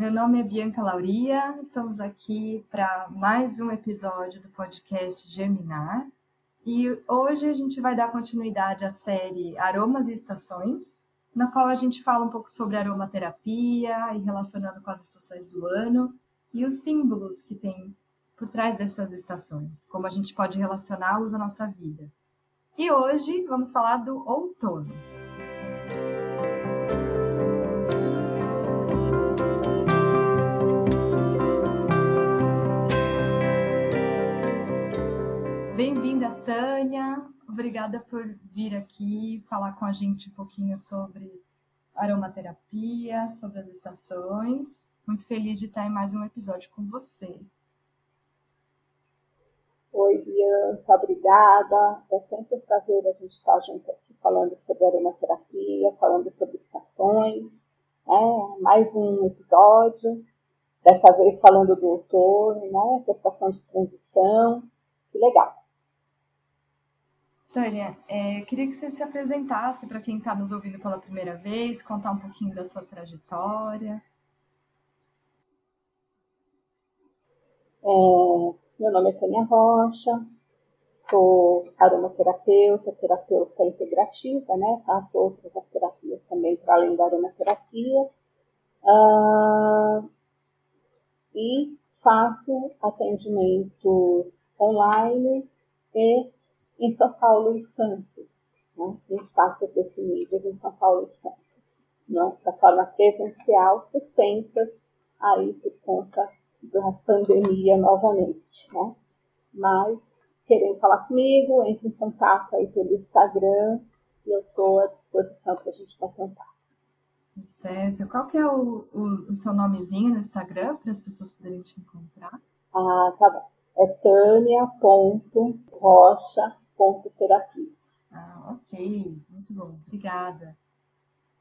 Meu nome é Bianca Lauria, estamos aqui para mais um episódio do podcast Germinar. E hoje a gente vai dar continuidade à série Aromas e Estações, na qual a gente fala um pouco sobre aromaterapia e relacionando com as estações do ano e os símbolos que tem por trás dessas estações, como a gente pode relacioná-los à nossa vida. E hoje vamos falar do outono. Tânia. Obrigada por vir aqui falar com a gente um pouquinho sobre aromaterapia, sobre as estações. Muito feliz de estar em mais um episódio com você. Oi, Bianca, obrigada. É sempre um prazer a gente estar junto aqui falando sobre aromaterapia, falando sobre estações. É, mais um episódio, dessa vez falando do outono, né? Essa estação de transição. Que legal. Tânia, é, queria que você se apresentasse para quem está nos ouvindo pela primeira vez, contar um pouquinho da sua trajetória. É, meu nome é Tânia Rocha, sou aromaterapeuta, terapeuta integrativa, né? Faço outras terapias também para além da aromaterapia. Uh, e faço atendimentos online e em São Paulo e Santos, né? em espaços definidos em São Paulo e Santos, né? da forma presencial, suspensas aí por conta da pandemia novamente, né? Mas querendo falar comigo, entre em contato aí pelo Instagram e eu estou à disposição para a gente contar. Certo. Qual que é o, o, o seu nomezinho no Instagram para as pessoas poderem te encontrar? Ah, tá bom. É tânia.rocha.terapias. Ah, ok. Muito bom. Obrigada.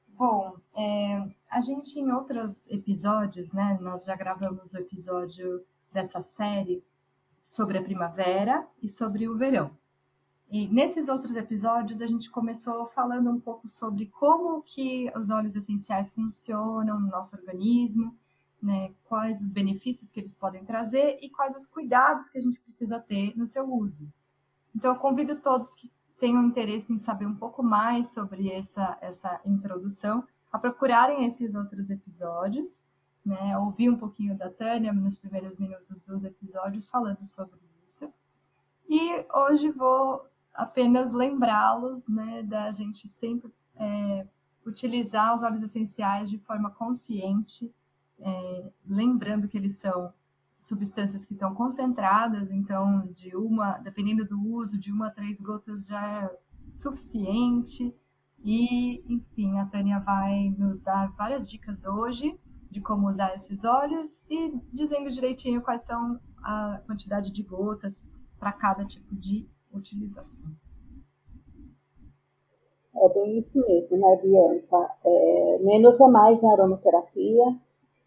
Bom, é, a gente em outros episódios, né, nós já gravamos o episódio dessa série sobre a primavera e sobre o verão. E nesses outros episódios a gente começou falando um pouco sobre como que os óleos essenciais funcionam no nosso organismo, né, quais os benefícios que eles podem trazer e quais os cuidados que a gente precisa ter no seu uso. Então eu convido todos que tenham interesse em saber um pouco mais sobre essa, essa introdução, a procurarem esses outros episódios, né? Ouvir um pouquinho da Tânia nos primeiros minutos dos episódios falando sobre isso. E hoje vou apenas lembrá-los, né, da gente sempre é, utilizar os óleos essenciais de forma consciente, é, lembrando que eles são substâncias que estão concentradas, então de uma, dependendo do uso, de uma a três gotas já é suficiente. E, enfim, a Tânia vai nos dar várias dicas hoje de como usar esses óleos e dizendo direitinho quais são a quantidade de gotas para cada tipo de utilização. É bem isso mesmo, né, Bianca? É, menos é mais em aromaterapia.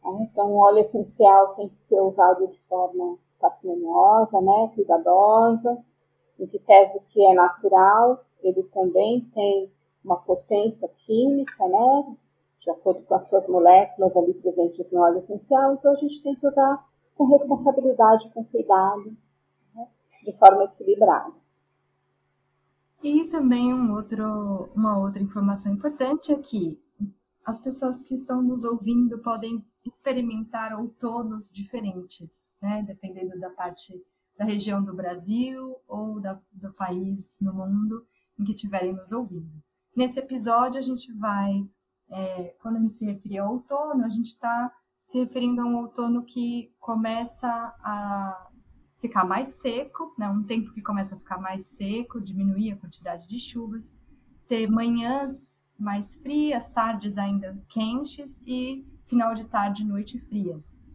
Né? Então, o óleo essencial tem que ser usado de forma parcimoniosa, né, cuidadosa, em que pese que é natural, ele também tem uma potência química, né, de acordo com as suas moléculas ali presentes no óleo essencial, então a gente tem que usar com responsabilidade, com cuidado, né, de forma equilibrada. E também um outro, uma outra informação importante é que as pessoas que estão nos ouvindo podem experimentar outonos diferentes, né? Dependendo da parte da região do Brasil ou da, do país no mundo em que estiverem nos ouvindo. Nesse episódio, a gente vai, é, quando a gente se referir ao outono, a gente está se referindo a um outono que começa a ficar mais seco, né? um tempo que começa a ficar mais seco, diminuir a quantidade de chuvas, ter manhãs mais frias, tardes ainda quentes e final de tarde noite frias.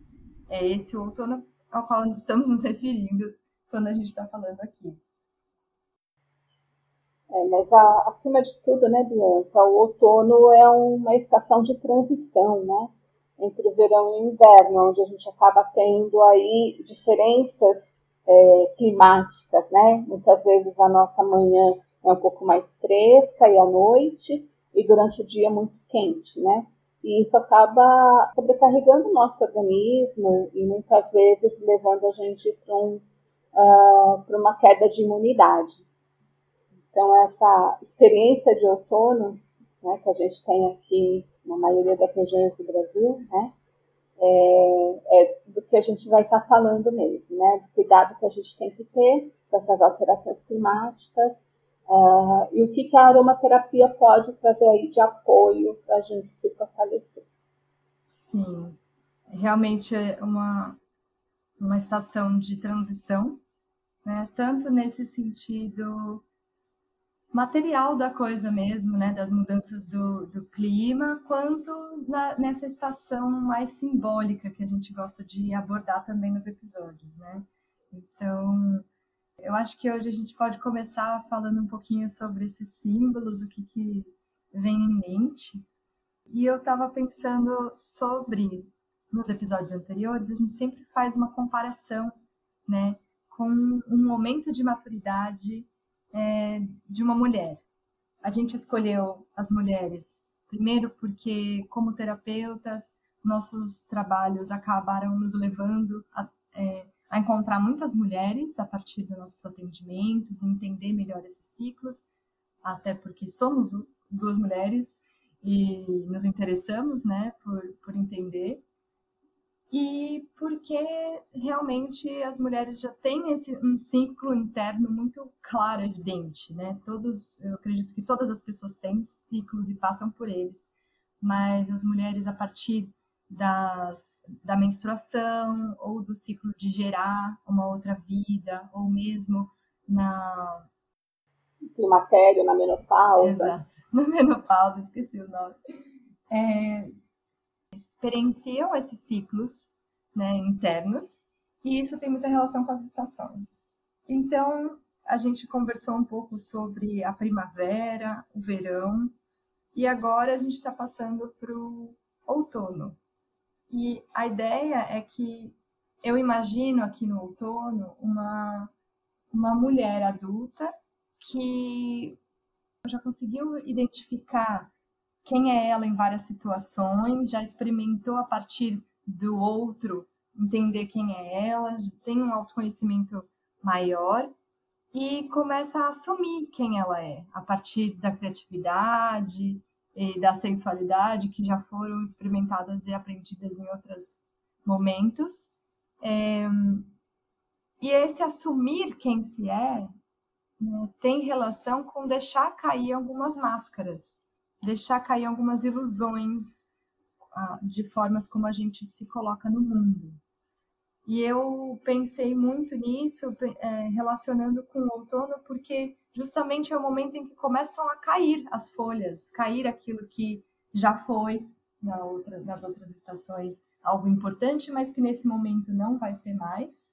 É esse outono ao qual estamos nos referindo quando a gente está falando aqui. É, mas a, acima de tudo, né, Bianca, o outono é uma estação de transição, né, entre o verão e o inverno, onde a gente acaba tendo aí diferenças é, climáticas, né? Muitas vezes a nossa manhã é um pouco mais fresca e à noite, e durante o dia muito quente, né? E isso acaba sobrecarregando o nosso organismo e muitas vezes levando a gente para um, uh, uma queda de imunidade. Então, essa experiência de outono né, que a gente tem aqui na maioria das regiões do Brasil, né, é, é do que a gente vai estar tá falando mesmo, né, do cuidado que a gente tem que ter com essas alterações climáticas uh, e o que, que a aromaterapia pode trazer aí de apoio para a gente se fortalecer. Sim, realmente é uma, uma estação de transição, né, tanto nesse sentido material da coisa mesmo, né, das mudanças do, do clima, quanto na, nessa estação mais simbólica que a gente gosta de abordar também nos episódios, né? Então, eu acho que hoje a gente pode começar falando um pouquinho sobre esses símbolos, o que, que vem em mente. E eu estava pensando sobre, nos episódios anteriores, a gente sempre faz uma comparação, né, com um momento de maturidade é, de uma mulher. A gente escolheu as mulheres, primeiro porque, como terapeutas, nossos trabalhos acabaram nos levando a, é, a encontrar muitas mulheres a partir dos nossos atendimentos, entender melhor esses ciclos, até porque somos duas mulheres e nos interessamos né, por, por entender e porque realmente as mulheres já têm esse um ciclo interno muito claro, evidente, né? Todos, eu acredito que todas as pessoas têm ciclos e passam por eles, mas as mulheres a partir das, da menstruação ou do ciclo de gerar uma outra vida ou mesmo na climatério, na menopausa. Exato, na menopausa, esqueci o nome. É, experienciam esses ciclos né, internos, e isso tem muita relação com as estações. Então, a gente conversou um pouco sobre a primavera, o verão, e agora a gente está passando para o outono. E a ideia é que eu imagino aqui no outono uma, uma mulher adulta que já conseguiu identificar quem é ela em várias situações, já experimentou a partir do outro entender quem é ela, tem um autoconhecimento maior e começa a assumir quem ela é, a partir da criatividade e da sensualidade que já foram experimentadas e aprendidas em outros momentos. É, e esse assumir quem se é né, tem relação com deixar cair algumas máscaras deixar cair algumas ilusões ah, de formas como a gente se coloca no mundo. E eu pensei muito nisso, é, relacionando com o outono, porque justamente é o momento em que começam a cair as folhas, cair aquilo que já foi na outra, nas outras estações algo importante, mas que nesse momento não vai ser mais.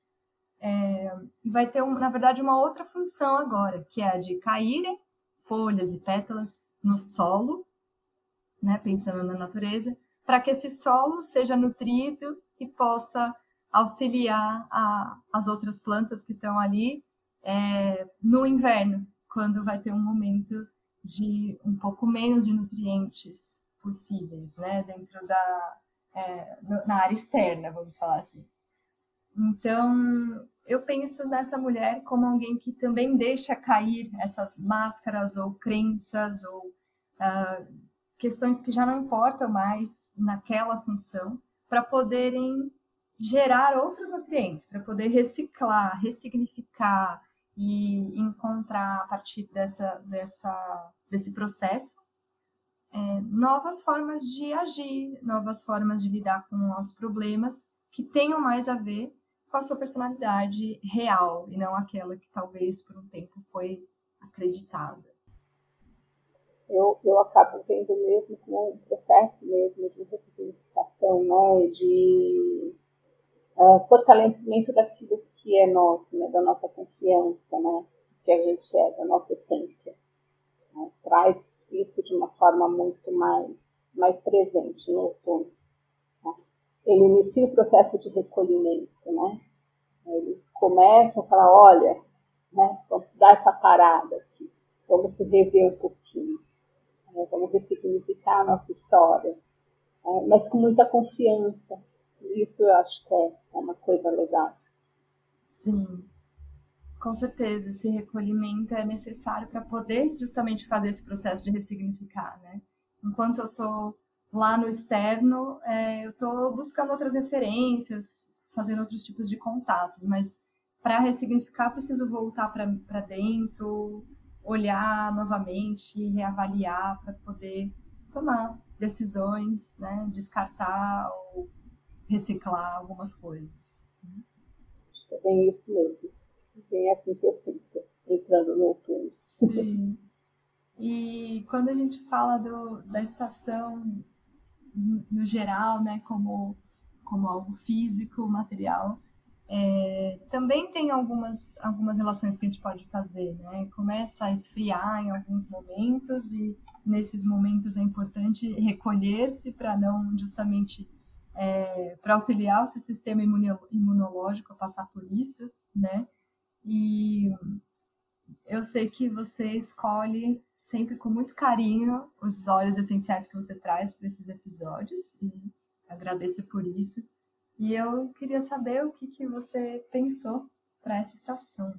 É, e vai ter, na verdade, uma outra função agora, que é a de caírem folhas e pétalas no solo, né, pensando na natureza, para que esse solo seja nutrido e possa auxiliar a, as outras plantas que estão ali é, no inverno, quando vai ter um momento de um pouco menos de nutrientes possíveis, né, dentro da é, na área externa, vamos falar assim. Então, eu penso nessa mulher como alguém que também deixa cair essas máscaras ou crenças ou uh, questões que já não importam mais naquela função, para poderem gerar outros nutrientes, para poder reciclar, ressignificar e encontrar a partir dessa, dessa, desse processo é, novas formas de agir, novas formas de lidar com os problemas que tenham mais a ver com a sua personalidade real e não aquela que talvez por um tempo foi acreditada. Eu, eu acabo vendo mesmo como um processo mesmo de ressignificação, né, de uh, fortalecimento daquilo que é nosso, né, da nossa confiança, né, que a gente é, da nossa essência. Né, traz isso de uma forma muito mais, mais presente no outono ele inicia o processo de recolhimento, né? Ele começa a falar, olha, né, vamos dar essa parada aqui, vamos se rever um pouquinho, né, vamos ressignificar a nossa história, é, mas com muita confiança. Isso eu acho que é, é uma coisa legal. Sim, com certeza. Esse recolhimento é necessário para poder justamente fazer esse processo de ressignificar, né? Enquanto eu estou lá no externo, é, eu estou buscando outras referências, fazendo outros tipos de contatos, mas para ressignificar, preciso voltar para dentro, olhar novamente, reavaliar para poder tomar decisões, né? descartar ou reciclar algumas coisas. Acho que é bem isso mesmo. Bem assim que eu sinto, entrando no outono. Sim. E quando a gente fala do, da estação no geral, né, como, como algo físico, material, é, também tem algumas, algumas relações que a gente pode fazer, né? Começa a esfriar em alguns momentos e nesses momentos é importante recolher-se para não justamente é, para auxiliar o seu sistema imunológico a passar por isso, né? E eu sei que você escolhe sempre com muito carinho os óleos essenciais que você traz para esses episódios e agradeço por isso. E eu queria saber o que, que você pensou para essa estação.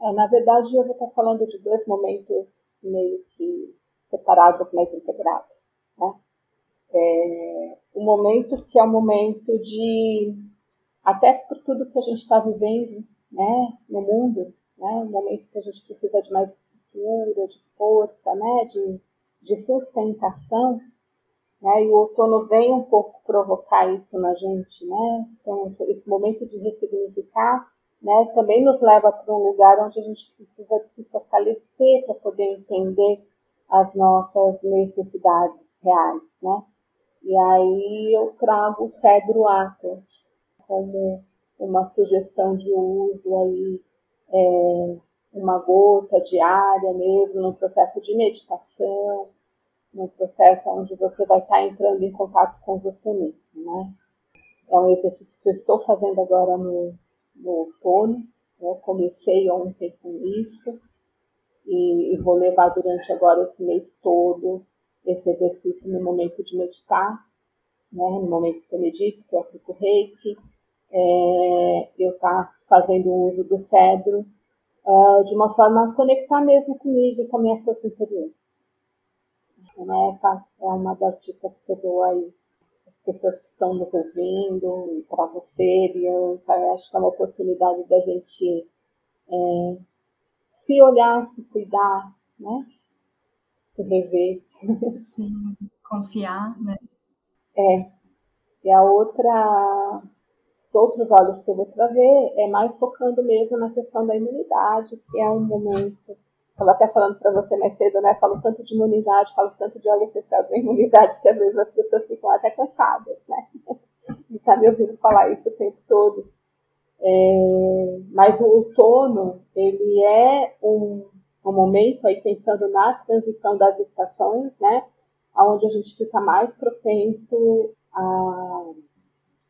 É, na verdade, eu vou estar falando de dois momentos meio que separados, mas integrados. É, momento que é um momento de, até por tudo que a gente está vivendo né, no mundo, né, um momento que a gente precisa de mais estrutura, de força, né, de, de sustentação, né, e o outono vem um pouco provocar isso na gente, né, então esse momento de ressignificar, né, também nos leva para um lugar onde a gente precisa se fortalecer para poder entender as nossas necessidades reais, né, e aí eu trago o cedro atlas como uma sugestão de uso aí é, uma gota diária mesmo, no processo de meditação, no processo onde você vai estar entrando em contato com você mesmo, né? É um exercício que eu estou fazendo agora no, no outono, né? comecei ontem com isso e, e vou levar durante agora esse mês todo esse exercício no momento de meditar, né? no momento que eu medito, que eu aplico reiki, é, eu estar tá fazendo uso do cedro uh, de uma forma a conectar mesmo comigo e com a minha força interior. Então, essa é uma das dicas que eu dou aí as pessoas que estão nos ouvindo e para você, Bianca. Eu acho que é uma oportunidade da gente é, se olhar, se cuidar, né? Se rever. Sim, confiar, né? É. E a outra outros olhos que eu vou trazer é mais focando mesmo na questão da imunidade, que é um momento. Estava até falando para você mais cedo, né? Falo tanto de imunidade, falo tanto de óleo essencial da imunidade, que às vezes as pessoas ficam até cansadas, né? De estar me ouvindo falar isso o tempo todo. É, mas o outono, ele é um, um momento, aí pensando na transição das estações, né? Onde a gente fica mais propenso a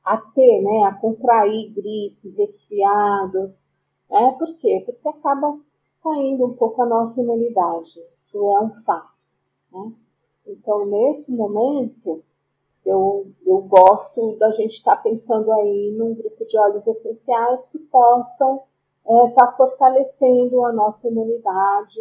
a ter, né, a contrair gripe, resfriados. Né? Por quê? Porque acaba caindo um pouco a nossa imunidade. Isso é um fato. Né? Então, nesse momento, eu, eu gosto da gente estar tá pensando aí num grupo de óleos essenciais que possam estar é, tá fortalecendo a nossa imunidade.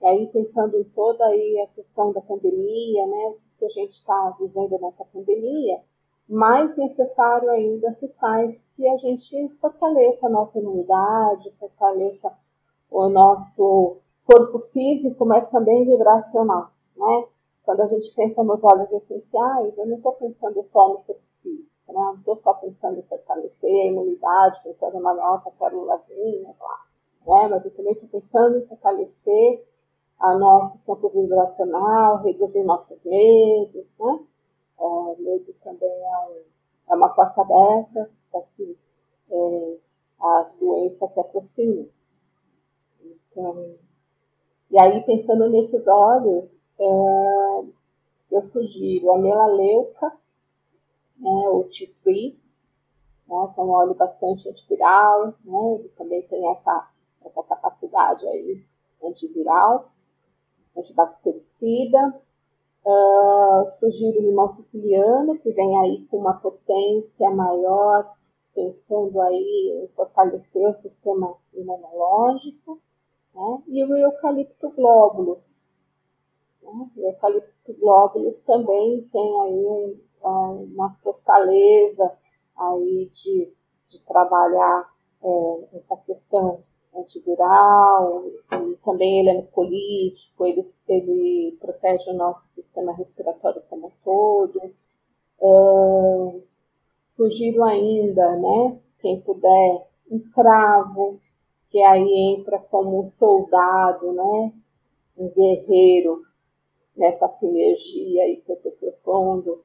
E aí, pensando em toda aí a questão da pandemia, né, que a gente está vivendo nessa pandemia, mais necessário ainda se faz que a gente fortaleça a nossa imunidade, fortaleça o nosso corpo físico, mas também vibracional, né? Quando a gente pensa nos óleos essenciais, eu não estou pensando só no corpo físico, né? Não estou só pensando em fortalecer a imunidade, pensando na nossa célulazinha, lá, né? Mas eu também estou pensando em fortalecer a nosso campo vibracional, reduzir nossos medos, né? É, medo também é, é, uma porta aberta para que é, a doença se aproxime. Então, e aí, pensando nesses olhos, é, eu sugiro a melaleuca, né, o tea tree, né, que é um óleo bastante antiviral, né, ele também tem essa, essa capacidade aí antiviral, antibactericida, Uh, sugiro o limão siciliano, que vem aí com uma potência maior, pensando aí em fortalecer o sistema imunológico, né? e o eucalipto glóbulos. Né? O eucalipto glóbulos também tem aí uma fortaleza aí de, de trabalhar é, essa questão antiviral, e também ele é político, ele, ele protege o nosso sistema respiratório como um todo. Uh, sugiro ainda, né, quem puder, um cravo, que aí entra como um soldado, né, um guerreiro nessa sinergia aí que eu estou propondo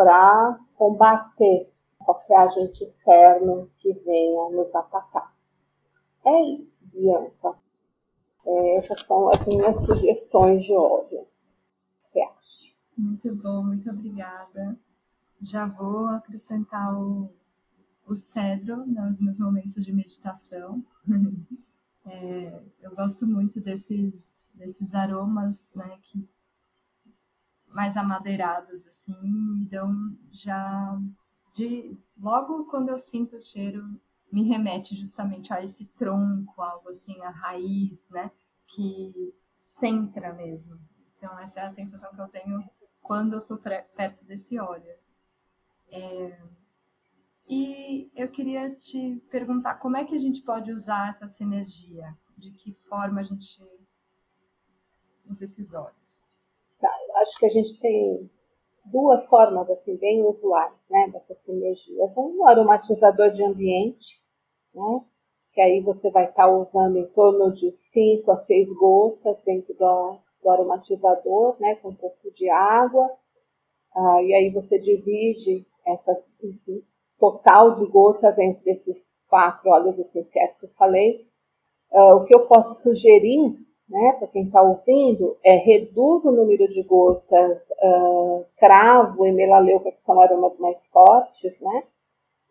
para combater qualquer agente externo que venha nos atacar. É isso, Bianca. É, essas são as minhas sugestões de hoje. Que acha? Muito bom, muito obrigada. Já vou acrescentar o, o cedro nos meus momentos de meditação. É, eu gosto muito desses, desses aromas, né, que mais amadeirados, assim, dão já de logo quando eu sinto o cheiro me remete justamente a esse tronco, algo assim, a raiz, né? Que centra mesmo. Então, essa é a sensação que eu tenho quando eu estou perto desse óleo. É... E eu queria te perguntar como é que a gente pode usar essa sinergia? De que forma a gente usa esses óleos? Tá, eu acho que a gente tem duas formas assim, bem usuais né, sinergia. Um aromatizador de ambiente, né? Que aí você vai estar tá usando em torno de 5 a 6 gotas dentro do, do aromatizador, né? Com um pouco de água. Ah, e aí você divide essa esse total de gotas entre esses quatro óleos essenciais que eu falei. Ah, o que eu posso sugerir né, para quem está ouvindo, é reduz o número de gotas uh, cravo e melaleuca, que são aromas mais fortes, né?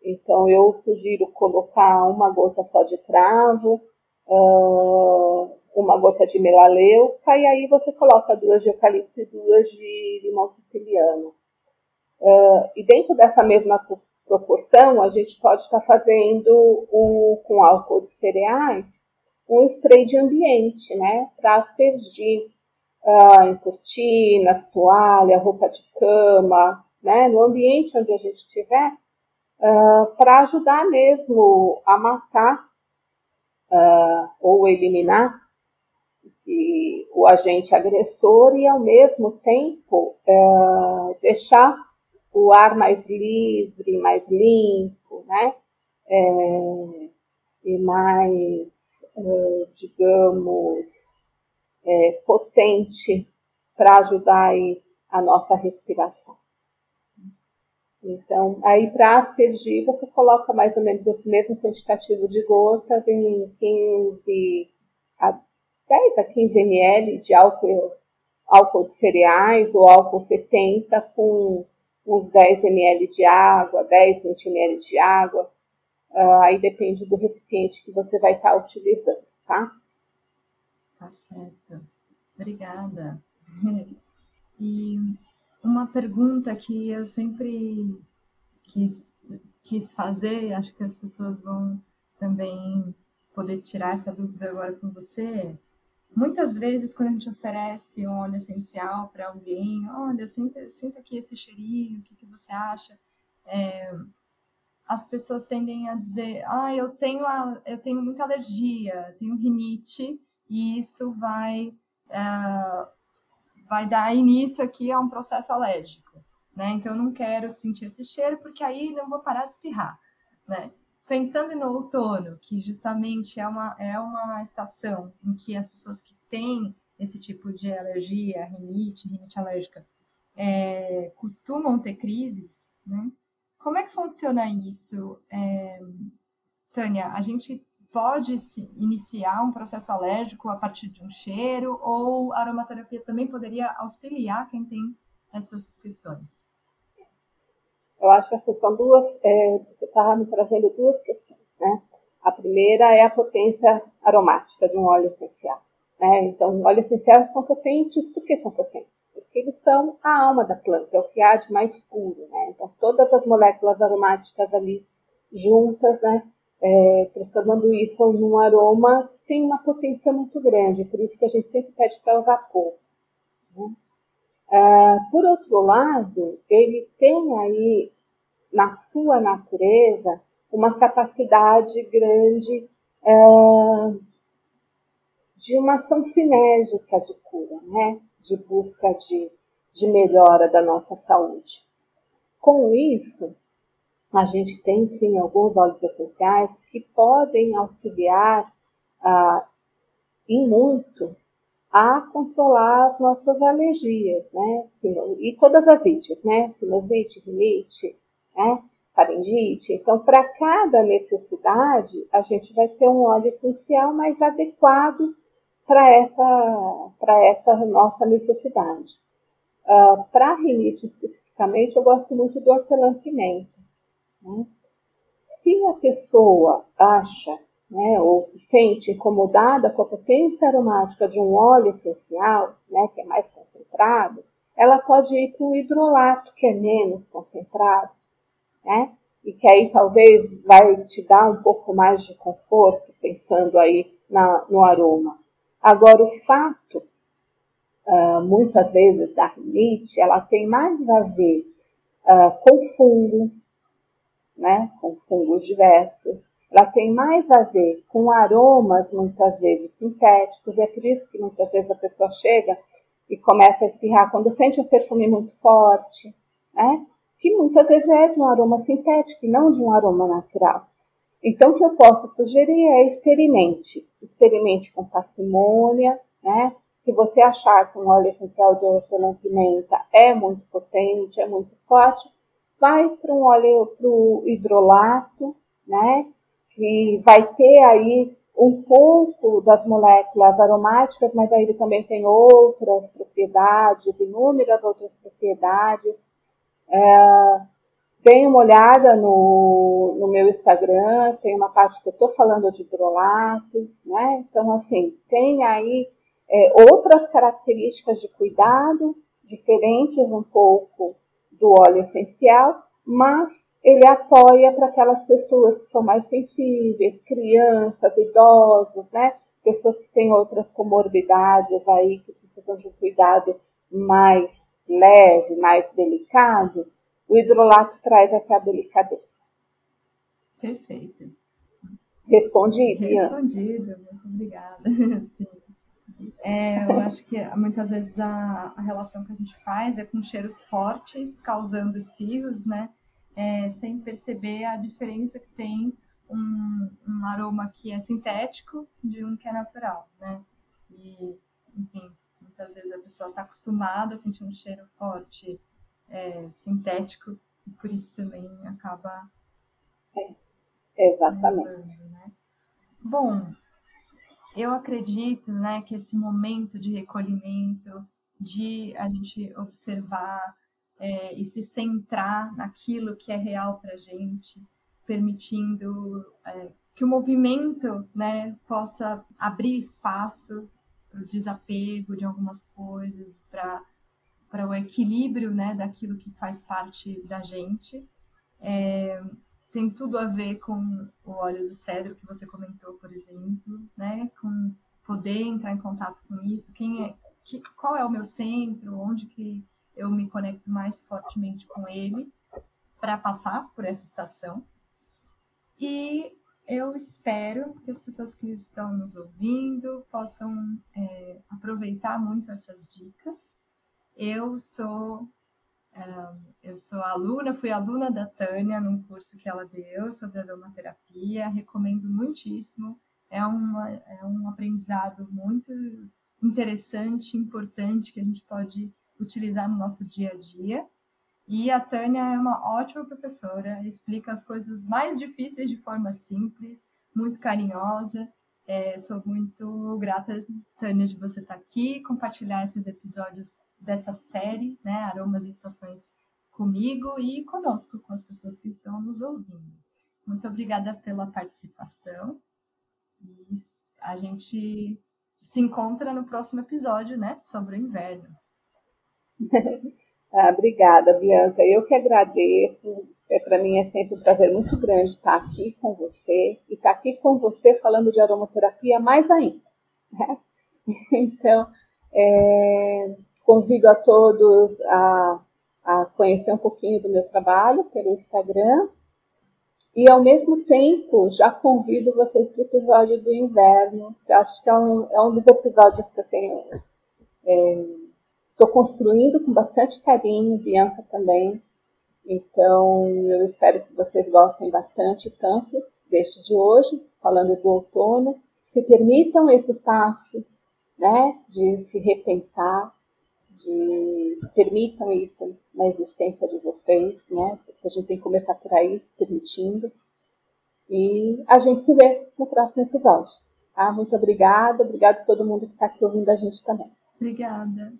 Então, eu sugiro colocar uma gota só de cravo, uh, uma gota de melaleuca, e aí você coloca duas de eucalipto e duas de limão siciliano. Uh, e dentro dessa mesma proporção, a gente pode estar tá fazendo um, com álcool de cereais um spray de ambiente, né? Para aspergir uh, em cortinas, toalha, roupa de cama, né? No ambiente onde a gente estiver, ah, para ajudar mesmo a matar uh, ou eliminar o agente agressor e ao mesmo tempo uh, deixar o ar mais livre, mais limpo, né? É, e mais, digamos, é, potente para ajudar a nossa respiração. Então, aí para aspergir, você coloca mais ou menos esse mesmo quantitativo de gotas em 15 a 10 a 15 ml de álcool, álcool de cereais ou álcool 70 com uns 10 ml de água, 10, 20 ml de água. Uh, aí depende do recipiente que você vai estar tá utilizando, tá? Tá certo. Obrigada. E uma pergunta que eu sempre quis, quis fazer, acho que as pessoas vão também poder tirar essa dúvida agora com você. Muitas vezes, quando a gente oferece um óleo essencial para alguém, olha, sinta aqui esse cheirinho, o que, que você acha? É, as pessoas tendem a dizer, ah, eu tenho, a, eu tenho muita alergia, tenho rinite, e isso vai uh, vai dar início aqui a um processo alérgico, né? Então, eu não quero sentir esse cheiro, porque aí não vou parar de espirrar, né? Pensando no outono, que justamente é uma, é uma estação em que as pessoas que têm esse tipo de alergia, rinite, rinite alérgica, é, costumam ter crises, né? Como é que funciona isso, é, Tânia? A gente pode iniciar um processo alérgico a partir de um cheiro ou a aromaterapia também poderia auxiliar quem tem essas questões? Eu acho que essas são duas, é, você estava me trazendo duas questões, né? A primeira é a potência aromática de um óleo essencial. Né? Então, óleos essenciais são potentes, por que são potentes? Eles são a alma da planta, é o que há de mais puro. Né? Então, todas as moléculas aromáticas ali juntas, né, é, transformando isso num aroma, tem uma potência muito grande, por isso que a gente sempre pede para usar pouco. Né? Ah, por outro lado, ele tem aí na sua natureza uma capacidade grande é, de uma ação sinérgica de cura, né? De busca de, de melhora da nossa saúde. Com isso, a gente tem sim alguns óleos essenciais que podem auxiliar ah, em muito a controlar as nossas alergias, né? E todas as ites, né? Sinusite, rinite, né? faringite. Então, para cada necessidade, a gente vai ter um óleo essencial mais adequado para essa, essa nossa necessidade. Uh, para rinite especificamente, eu gosto muito do hortelã-pimenta. Né? Se a pessoa acha né, ou se sente incomodada com a potência aromática de um óleo essencial, né, que é mais concentrado, ela pode ir para o hidrolato, que é menos concentrado, né? E que aí talvez vai te dar um pouco mais de conforto, pensando aí na, no aroma. Agora, o fato, uh, muitas vezes, da rinite, ela tem mais a ver uh, com fungo, né? Com fungos diversos. Ela tem mais a ver com aromas, muitas vezes, sintéticos. E é por isso que muitas vezes a pessoa chega e começa a espirrar quando sente um perfume muito forte, né? que muitas vezes é de um aroma sintético e não de um aroma natural. Então, o que eu posso sugerir é experimente. Experimente com parcimônia, né? Se você achar que um óleo essencial de hortelã-pimenta é muito potente, é muito forte, vai para um óleo para o hidrolato, né? Que vai ter aí um pouco das moléculas aromáticas, mas aí ele também tem outras propriedades, inúmeras outras propriedades é, Deem uma olhada no, no meu Instagram, tem uma parte que eu estou falando de hidrolatos, né? Então, assim, tem aí é, outras características de cuidado, diferentes um pouco do óleo essencial, mas ele apoia para aquelas pessoas que são mais sensíveis, crianças, idosos, né? Pessoas que têm outras comorbidades aí, que precisam de um cuidado mais leve, mais delicado, o hidrolato traz essa delicadeza. Perfeito. Respondido. Respondido, muito obrigada. Sim. É, eu acho que muitas vezes a, a, relação que a gente faz é com cheiros fortes, causando espirros, né? É, sem perceber a diferença que tem um, um, aroma que é sintético de um que é natural, né? E, enfim, muitas vezes a pessoa está acostumada a sentir um cheiro forte, é, sintético, e por isso também acaba. É, exatamente. né? Bom, eu acredito né, que esse momento de recolhimento, de a gente observar é, e se centrar naquilo que é real para a gente, permitindo é, que o movimento né, possa abrir espaço para o desapego de algumas coisas, para para o equilíbrio né, daquilo que faz parte da gente. É, tem tudo a ver com o óleo do cedro que você comentou, por exemplo, né, com poder entrar em contato com isso, quem é, que, qual é o meu centro, onde que eu me conecto mais fortemente com ele para passar por essa estação. E eu espero que as pessoas que estão nos ouvindo possam é, aproveitar muito essas dicas. Eu sou eu sou aluna, fui aluna da Tânia num curso que ela deu sobre aromaterapia, recomendo muitíssimo. É, uma, é um aprendizado muito interessante, importante, que a gente pode utilizar no nosso dia a dia. E a Tânia é uma ótima professora, explica as coisas mais difíceis de forma simples, muito carinhosa. É, sou muito grata, Tânia, de você estar aqui, compartilhar esses episódios dessa série, né, Aromas e Estações, comigo e conosco, com as pessoas que estão nos ouvindo. Muito obrigada pela participação. E a gente se encontra no próximo episódio, né, sobre o inverno. ah, obrigada, Bianca. Eu que agradeço. É, Para mim é sempre um prazer muito grande estar aqui com você e estar aqui com você falando de aromaterapia mais ainda. Né? Então, é, convido a todos a, a conhecer um pouquinho do meu trabalho pelo Instagram e, ao mesmo tempo, já convido vocês para o episódio do inverno, que acho que é um, é um dos episódios que eu tenho. Estou é, construindo com bastante carinho, Bianca também. Então, eu espero que vocês gostem bastante, tanto deste de hoje, falando do outono. Se permitam esse passo né, de se repensar, de permitam isso na existência de vocês, né? A gente tem que começar por aí, se permitindo. E a gente se vê no próximo episódio. Tá? Muito obrigada, obrigado a todo mundo que está aqui ouvindo a gente também. Obrigada.